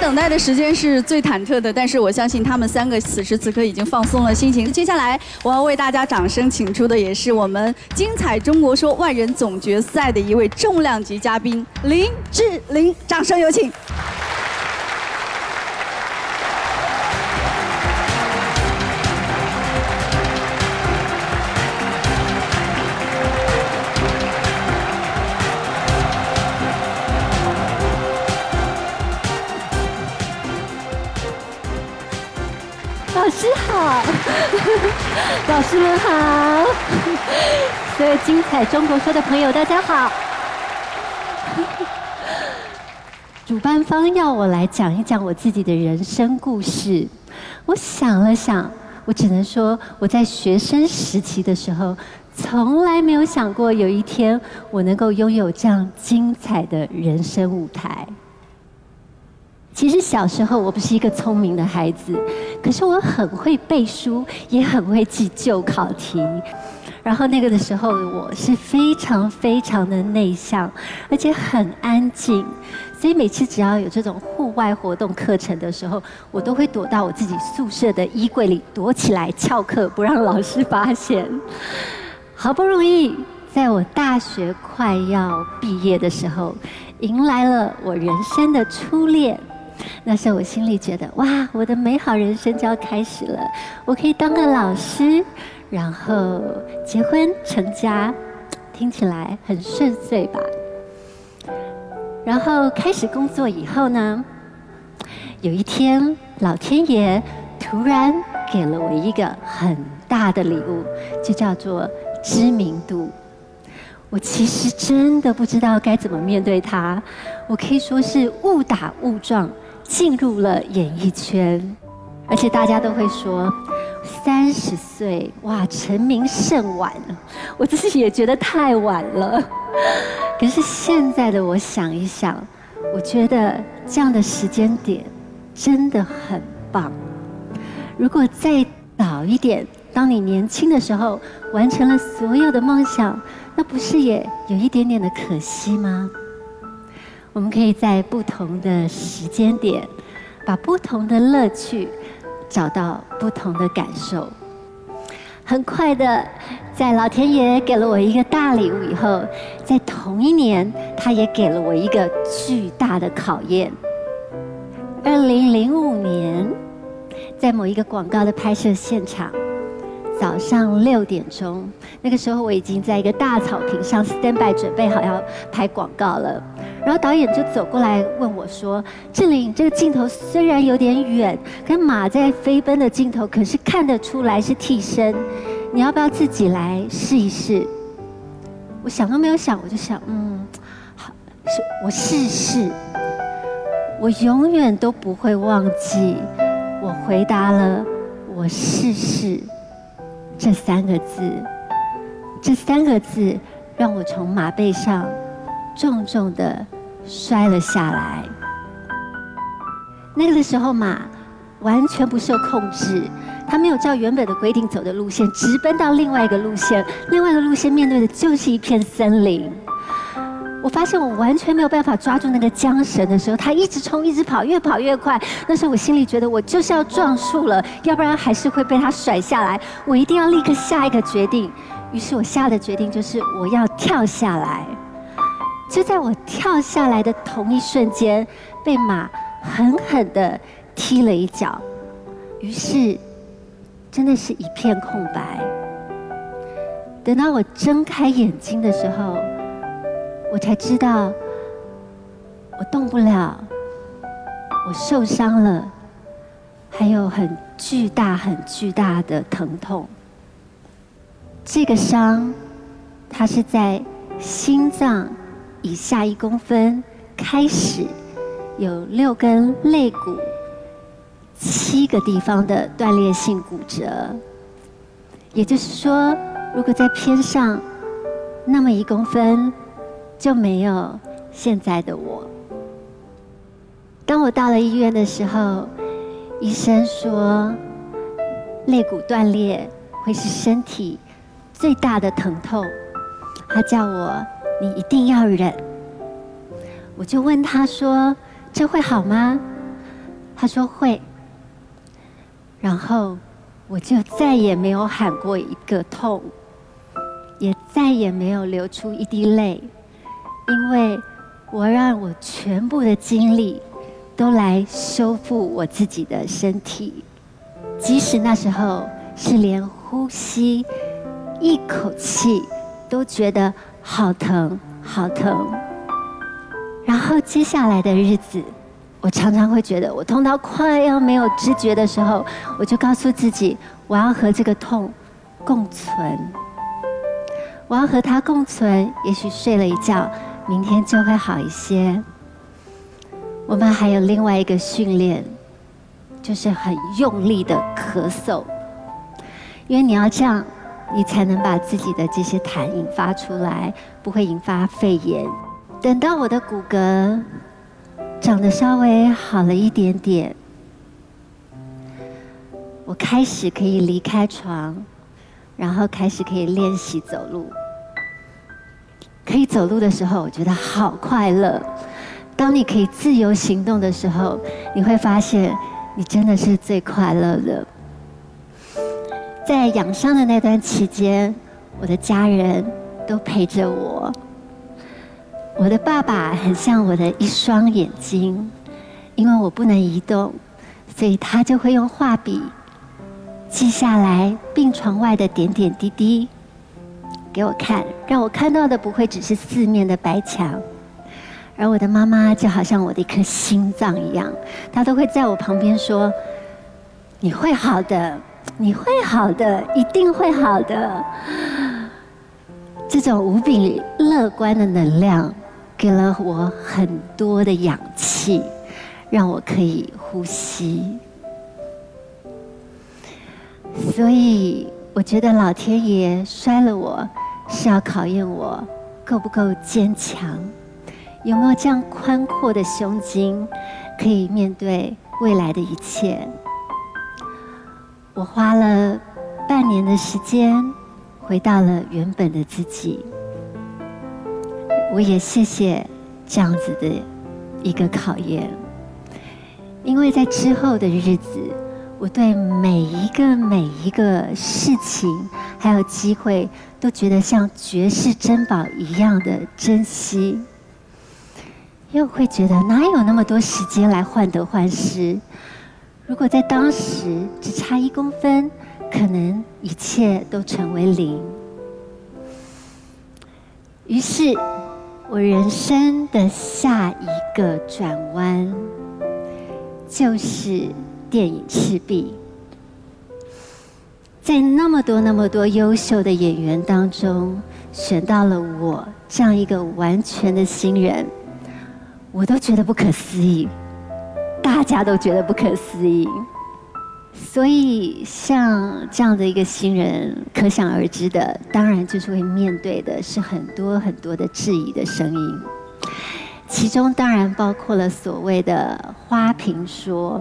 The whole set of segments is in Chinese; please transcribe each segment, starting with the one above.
等待的时间是最忐忑的，但是我相信他们三个此时此刻已经放松了心情。接下来我要为大家掌声请出的也是我们《精彩中国说》万人总决赛的一位重量级嘉宾林志玲，掌声有请。老师们好，所有精彩中国说的朋友大家好。主办方要我来讲一讲我自己的人生故事，我想了想，我只能说我在学生时期的时候，从来没有想过有一天我能够拥有这样精彩的人生舞台。其实小时候我不是一个聪明的孩子，可是我很会背书，也很会记旧考题。然后那个的时候，我是非常非常的内向，而且很安静。所以每次只要有这种户外活动课程的时候，我都会躲到我自己宿舍的衣柜里躲起来翘课，不让老师发现。好不容易在我大学快要毕业的时候，迎来了我人生的初恋。那时候我心里觉得，哇，我的美好人生就要开始了。我可以当个老师，然后结婚成家，听起来很顺遂吧？然后开始工作以后呢，有一天，老天爷突然给了我一个很大的礼物，就叫做知名度。我其实真的不知道该怎么面对它，我可以说是误打误撞。进入了演艺圈，而且大家都会说，三十岁哇，成名甚晚。我自己也觉得太晚了。可是现在的我想一想，我觉得这样的时间点真的很棒。如果再早一点，当你年轻的时候完成了所有的梦想，那不是也有一点点的可惜吗？我们可以在不同的时间点，把不同的乐趣找到不同的感受。很快的，在老天爷给了我一个大礼物以后，在同一年，他也给了我一个巨大的考验。二零零五年，在某一个广告的拍摄现场。早上六点钟，那个时候我已经在一个大草坪上 stand by 准备好要拍广告了。然后导演就走过来问我说：“志玲，这个镜头虽然有点远，跟马在飞奔的镜头，可是看得出来是替身，你要不要自己来试一试？”我想都没有想，我就想，嗯，好，是我试试。我永远都不会忘记，我回答了，我试试。这三个字，这三个字让我从马背上重重的摔了下来。那个的时候，马完全不受控制，它没有照原本的规定走的路线，直奔到另外一个路线。另外一个路线面对的就是一片森林。我发现我完全没有办法抓住那个缰绳的时候，它一直冲，一直跑，越跑越快。那时候我心里觉得我就是要撞树了，要不然还是会被它甩下来。我一定要立刻下一个决定。于是我下的决定就是我要跳下来。就在我跳下来的同一瞬间，被马狠狠地踢了一脚。于是，真的是一片空白。等到我睁开眼睛的时候。我才知道，我动不了，我受伤了，还有很巨大、很巨大的疼痛。这个伤，它是在心脏以下一公分开始，有六根肋骨，七个地方的断裂性骨折。也就是说，如果再偏上那么一公分。就没有现在的我。当我到了医院的时候，医生说肋骨断裂会是身体最大的疼痛，他叫我你一定要忍。我就问他说：“这会好吗？”他说会。然后我就再也没有喊过一个痛，也再也没有流出一滴泪，因为我让我全部的精力都来修复我自己的身体，即使那时候是连呼吸一口气都觉得好疼好疼。然后接下来的日子。我常常会觉得，我痛到快要没有知觉的时候，我就告诉自己，我要和这个痛共存，我要和它共存。也许睡了一觉，明天就会好一些。我们还有另外一个训练，就是很用力的咳嗽，因为你要这样，你才能把自己的这些痰引发出来，不会引发肺炎。等到我的骨骼。长得稍微好了一点点，我开始可以离开床，然后开始可以练习走路。可以走路的时候，我觉得好快乐。当你可以自由行动的时候，你会发现你真的是最快乐的。在养伤的那段期间，我的家人都陪着我。我的爸爸很像我的一双眼睛，因为我不能移动，所以他就会用画笔记下来病床外的点点滴滴给我看，让我看到的不会只是四面的白墙。而我的妈妈就好像我的一颗心脏一样，她都会在我旁边说：“你会好的，你会好的，一定会好的。”这种无比乐观的能量。给了我很多的氧气，让我可以呼吸。所以，我觉得老天爷摔了我，是要考验我够不够坚强，有没有这样宽阔的胸襟，可以面对未来的一切。我花了半年的时间，回到了原本的自己。我也谢谢这样子的一个考验，因为在之后的日子，我对每一个每一个事情还有机会，都觉得像绝世珍宝一样的珍惜，又会觉得哪有那么多时间来患得患失？如果在当时只差一公分，可能一切都成为零。于是。我人生的下一个转弯，就是电影《赤壁》。在那么多那么多优秀的演员当中，选到了我这样一个完全的新人，我都觉得不可思议，家都觉得不可思议。所以，像这样的一个新人，可想而知的，当然就是会面对的是很多很多的质疑的声音。其中当然包括了所谓的花瓶说。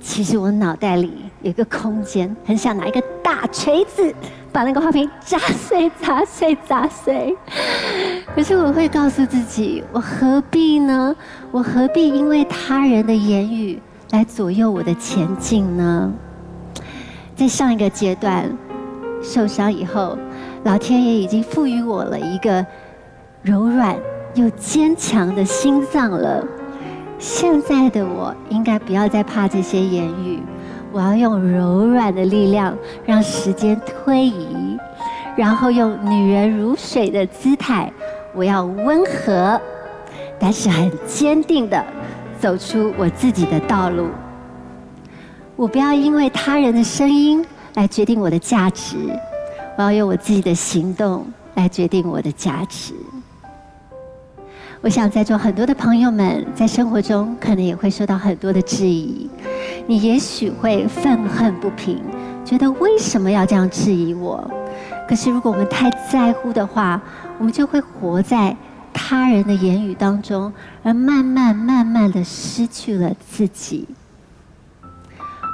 其实我脑袋里有一个空间，很想拿一个大锤子把那个花瓶砸碎、砸碎、砸碎。可是我会告诉自己，我何必呢？我何必因为他人的言语？来左右我的前进呢？在上一个阶段受伤以后，老天爷已经赋予我了一个柔软又坚强的心脏了。现在的我应该不要再怕这些言语，我要用柔软的力量让时间推移，然后用女人如水的姿态，我要温和，但是很坚定的。走出我自己的道路，我不要因为他人的声音来决定我的价值，我要用我自己的行动来决定我的价值。我想在座很多的朋友们在生活中可能也会受到很多的质疑，你也许会愤恨不平，觉得为什么要这样质疑我？可是如果我们太在乎的话，我们就会活在。他人的言语当中，而慢慢慢慢的失去了自己。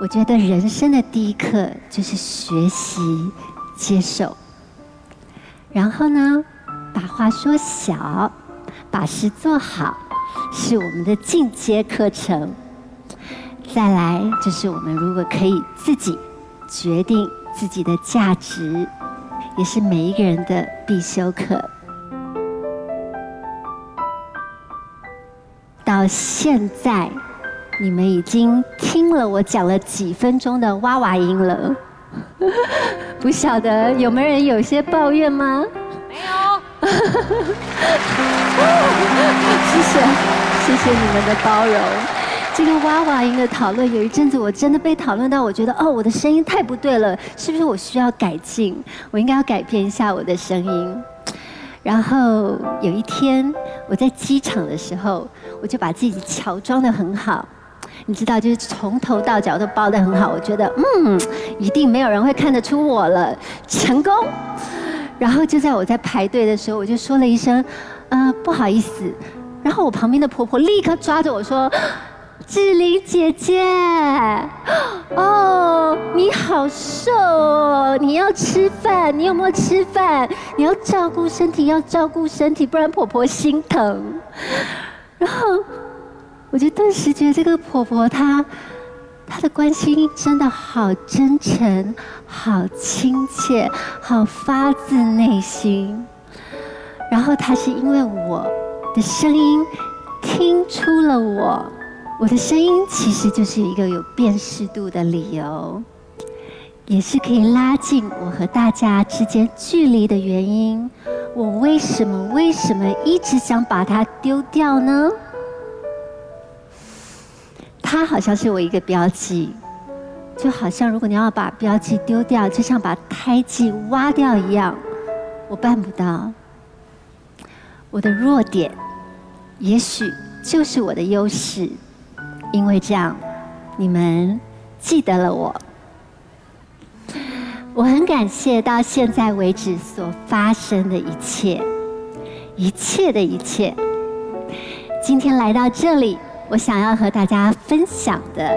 我觉得人生的第一课就是学习接受，然后呢，把话说小，把事做好，是我们的进阶课程。再来就是我们如果可以自己决定自己的价值，也是每一个人的必修课。到现在，你们已经听了我讲了几分钟的哇哇音了，不晓得有没有人有些抱怨吗？没有。谢谢，谢谢你们的包容。这个哇哇音的讨论，有一阵子我真的被讨论到，我觉得哦，我的声音太不对了，是不是我需要改进？我应该要改变一下我的声音。然后有一天我在机场的时候，我就把自己乔装的很好，你知道，就是从头到脚都包的很好。我觉得，嗯，一定没有人会看得出我了，成功。然后就在我在排队的时候，我就说了一声，呃，不好意思。然后我旁边的婆婆立刻抓着我说。志玲姐姐，哦，你好瘦哦！你要吃饭，你有没有吃饭？你要照顾身体，要照顾身体，不然婆婆心疼。然后，我就顿时觉得这个婆婆她，她的关心真的好真诚，好亲切，好发自内心。然后他是因为我的声音听出了我。我的声音其实就是一个有辨识度的理由，也是可以拉近我和大家之间距离的原因。我为什么为什么一直想把它丢掉呢？它好像是我一个标记，就好像如果你要把标记丢掉，就像把胎记挖掉一样，我办不到。我的弱点，也许就是我的优势。因为这样，你们记得了我。我很感谢到现在为止所发生的一切，一切的一切。今天来到这里，我想要和大家分享的，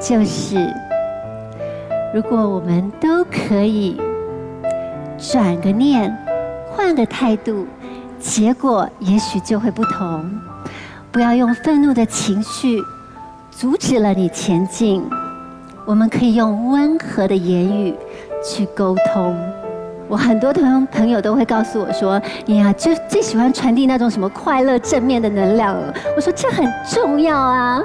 就是如果我们都可以转个念，换个态度，结果也许就会不同。不要用愤怒的情绪。阻止了你前进，我们可以用温和的言语去沟通。我很多朋朋友都会告诉我说：“你呀，就最喜欢传递那种什么快乐正面的能量。”我说这很重要啊！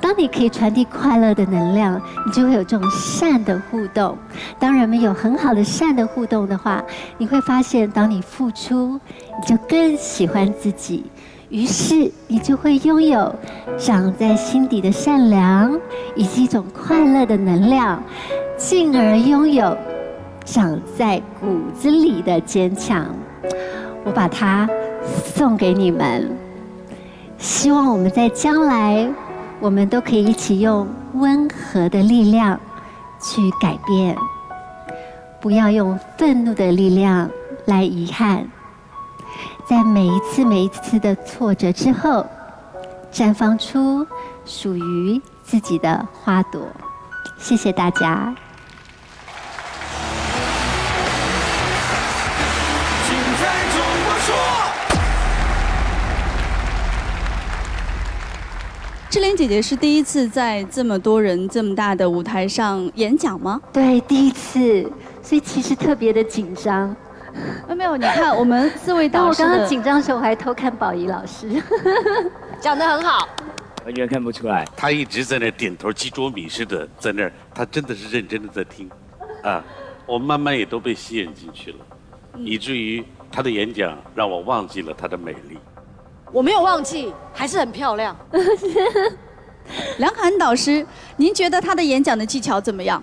当你可以传递快乐的能量，你就会有这种善的互动。当人们有很好的善的互动的话，你会发现，当你付出，你就更喜欢自己。于是你就会拥有长在心底的善良，以及一种快乐的能量，进而拥有长在骨子里的坚强。我把它送给你们，希望我们在将来，我们都可以一起用温和的力量去改变，不要用愤怒的力量来遗憾。在每一次每一次的挫折之后，绽放出属于自己的花朵。谢谢大家。志玲姐姐是第一次在这么多人这么大的舞台上演讲吗？对，第一次，所以其实特别的紧张。没有，你看我们四位导师。我刚刚紧张的时候，我还偷看宝仪老师，讲得很好，完全看不出来。他一直在那点头，鸡啄米似的在那儿，他真的是认真的在听，啊，我慢慢也都被吸引进去了，以至于他的演讲让我忘记了他的美丽。我没有忘记，还是很漂亮。梁涵导师，您觉得他的演讲的技巧怎么样？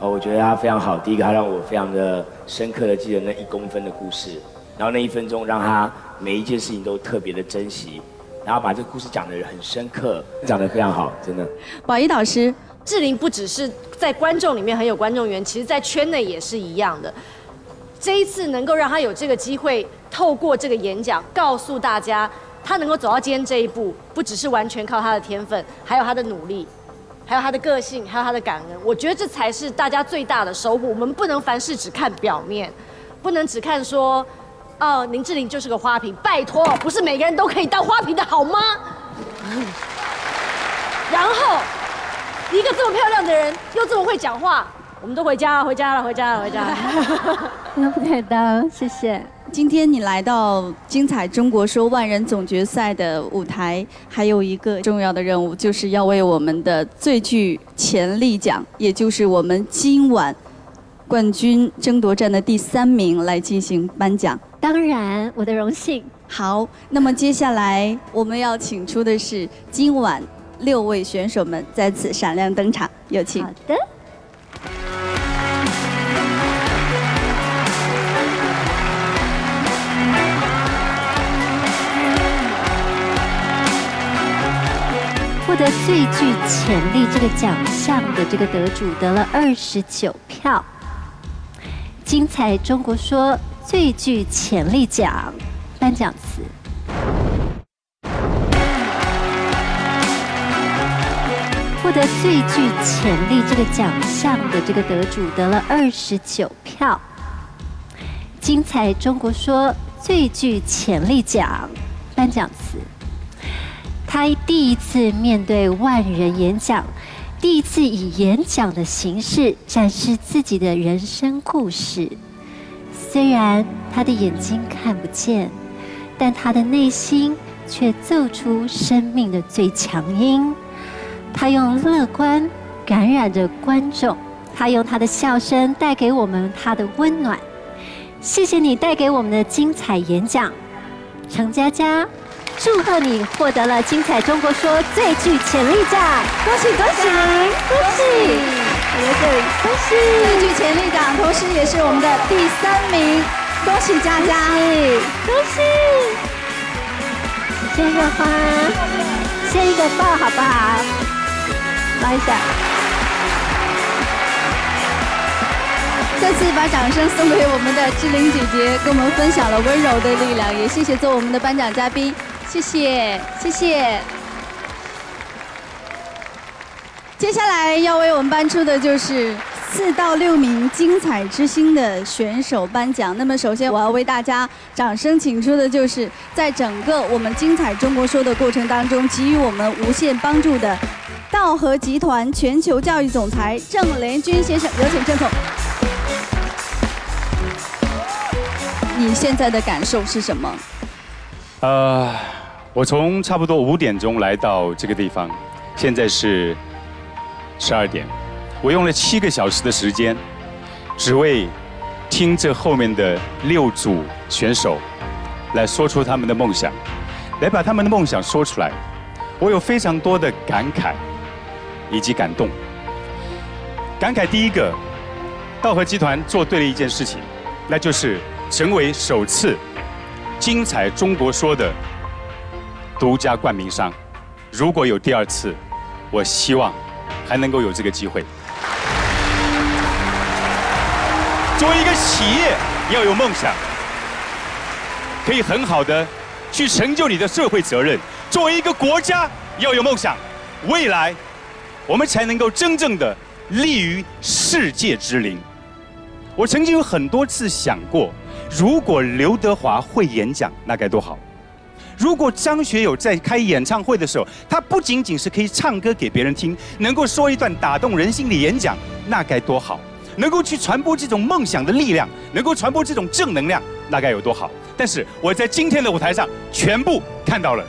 哦，我觉得他非常好。第一个，他让我非常的深刻的记得那一公分的故事，然后那一分钟让他每一件事情都特别的珍惜，然后把这个故事讲得很深刻，讲得非常好，真的。宝仪导师，志玲不只是在观众里面很有观众缘，其实在圈内也是一样的。这一次能够让他有这个机会，透过这个演讲告诉大家，他能够走到今天这一步，不只是完全靠他的天分，还有他的努力。还有他的个性，还有他的感恩，我觉得这才是大家最大的收获。我们不能凡事只看表面，不能只看说，哦，林志玲就是个花瓶。拜托，不是每个人都可以当花瓶的好吗？然后一个这么漂亮的人，又这么会讲话，我们都回家了，回家了，回家了，回家了。那 不敢当，谢谢。今天你来到精彩中国说万人总决赛的舞台，还有一个重要的任务，就是要为我们的最具潜力奖，也就是我们今晚冠军争夺战的第三名来进行颁奖。当然，我的荣幸。好，那么接下来我们要请出的是今晚六位选手们在此闪亮登场，有请好。的。获得最具潜力这个奖项的这个得主得了二十九票。精彩中国说最具潜力奖颁奖词。获得最具潜力这个奖项的这个得主得了二十九票。精彩中国说最具潜力奖颁奖词。他第一次面对万人演讲，第一次以演讲的形式展示自己的人生故事。虽然他的眼睛看不见，但他的内心却奏出生命的最强音。他用乐观感染着观众，他用他的笑声带给我们他的温暖。谢谢你带给我们的精彩演讲，程佳佳。祝贺你获得了精彩中国说最具潜力奖，恭喜恭喜恭喜！我在这里，恭喜最具潜力奖，同时也是我们的第三名，恭喜佳佳！恭喜！献个花，献一个抱好不好？抱一下。再次把掌声送给我们的志玲姐姐，跟我们分享了温柔的力量，也谢谢做我们的颁奖嘉宾，谢谢谢谢。接下来要为我们颁出的就是四到六名精彩之星的选手颁奖。那么首先我要为大家掌声请出的就是在整个我们精彩中国说的过程当中给予我们无限帮助的道和集团全球教育总裁郑连军先生，有请郑总。你现在的感受是什么？呃，我从差不多五点钟来到这个地方，现在是十二点，我用了七个小时的时间，只为听这后面的六组选手来说出他们的梦想，来把他们的梦想说出来。我有非常多的感慨以及感动。感慨第一个，道和集团做对了一件事情，那就是。成为首次精彩中国说的独家冠名商。如果有第二次，我希望还能够有这个机会。作为一个企业，要有梦想，可以很好的去成就你的社会责任；作为一个国家，要有梦想，未来我们才能够真正的立于世界之林。我曾经有很多次想过。如果刘德华会演讲，那该多好！如果张学友在开演唱会的时候，他不仅仅是可以唱歌给别人听，能够说一段打动人心的演讲，那该多好！能够去传播这种梦想的力量，能够传播这种正能量，那该有多好！但是我在今天的舞台上全部看到了。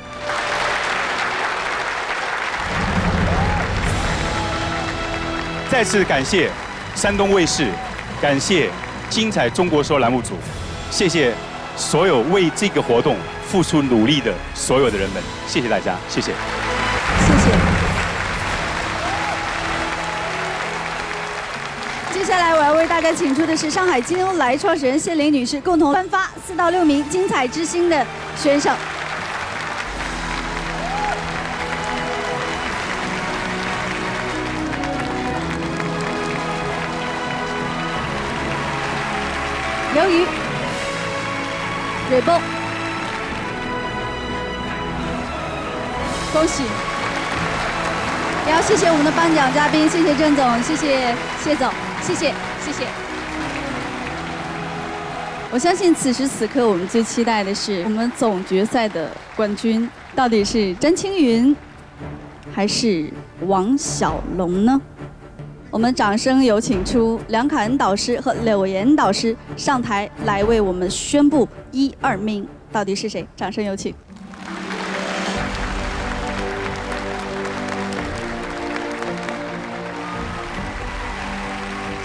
再次感谢山东卫视，感谢《精彩中国说》栏目组。谢谢所有为这个活动付出努力的所有的人们，谢谢大家，谢谢，谢谢。接下来我要为大家请出的是上海金欧莱创始人谢玲女士，共同颁发四到六名精彩之星的选手。由于。蕊波，恭喜！也要谢谢我们的颁奖嘉宾，谢谢郑总，谢谢谢总，谢谢谢谢。我相信此时此刻，我们最期待的是我们总决赛的冠军到底是詹青云，还是王小龙呢？我们掌声有请出梁凯恩导师和柳岩导师上台来为我们宣布一二名到底是谁？掌声有请。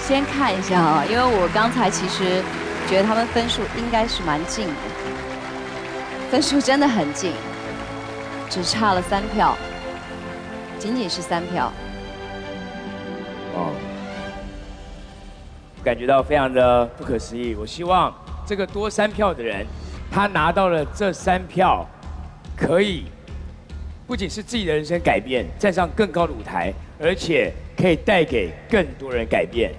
先看一下啊，因为我刚才其实觉得他们分数应该是蛮近的，分数真的很近，只差了三票，仅仅是三票。哦，感觉到非常的不可思议。我希望这个多三票的人，他拿到了这三票，可以不仅是自己的人生改变，站上更高的舞台，而且可以带给更多人改变。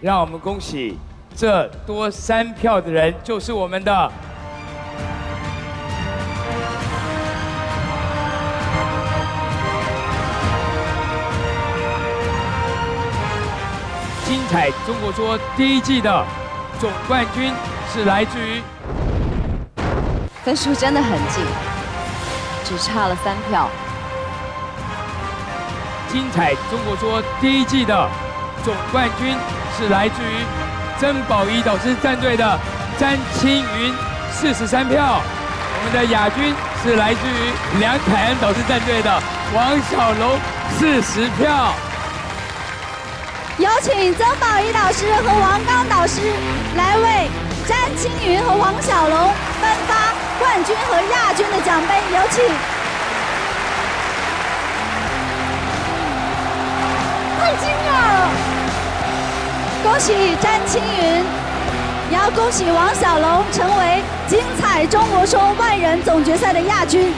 让我们恭喜这多三票的人，就是我们的彩中国说第一季的总冠军是来自于分数真的很近，只差了三票。精彩中国说第一季的总冠军。是来自于曾宝仪导师战队的詹青云，四十三票。我们的亚军是来自于梁凯恩导师战队的王小龙，四十票。有请曾宝仪导师和王刚导师来为詹青云和王小龙颁发冠军和亚军的奖杯，有请。太惊讶了！恭喜詹青云，也要恭喜王小龙成为精彩中国说万人总决赛的亚军。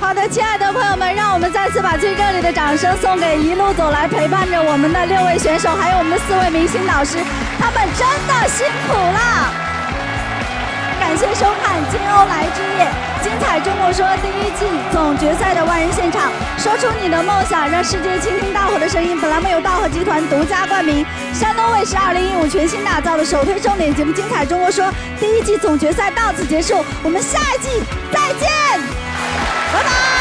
好的，亲爱的朋友们，让我们再次把最热烈的掌声送给一路走来陪伴着我们的六位选手，还有我们的四位明星导师，他们真的辛苦了。感谢收看《金欧来之夜》，精彩中国说第一季总决赛的万人现场，说出你的梦想，让世界倾听大伙的声音。本栏目由道和集团独家冠名，山东卫视二零一五全新打造的首推重点节目《精彩中国说》第一季总决赛到此结束，我们下一季再见。Bye bye!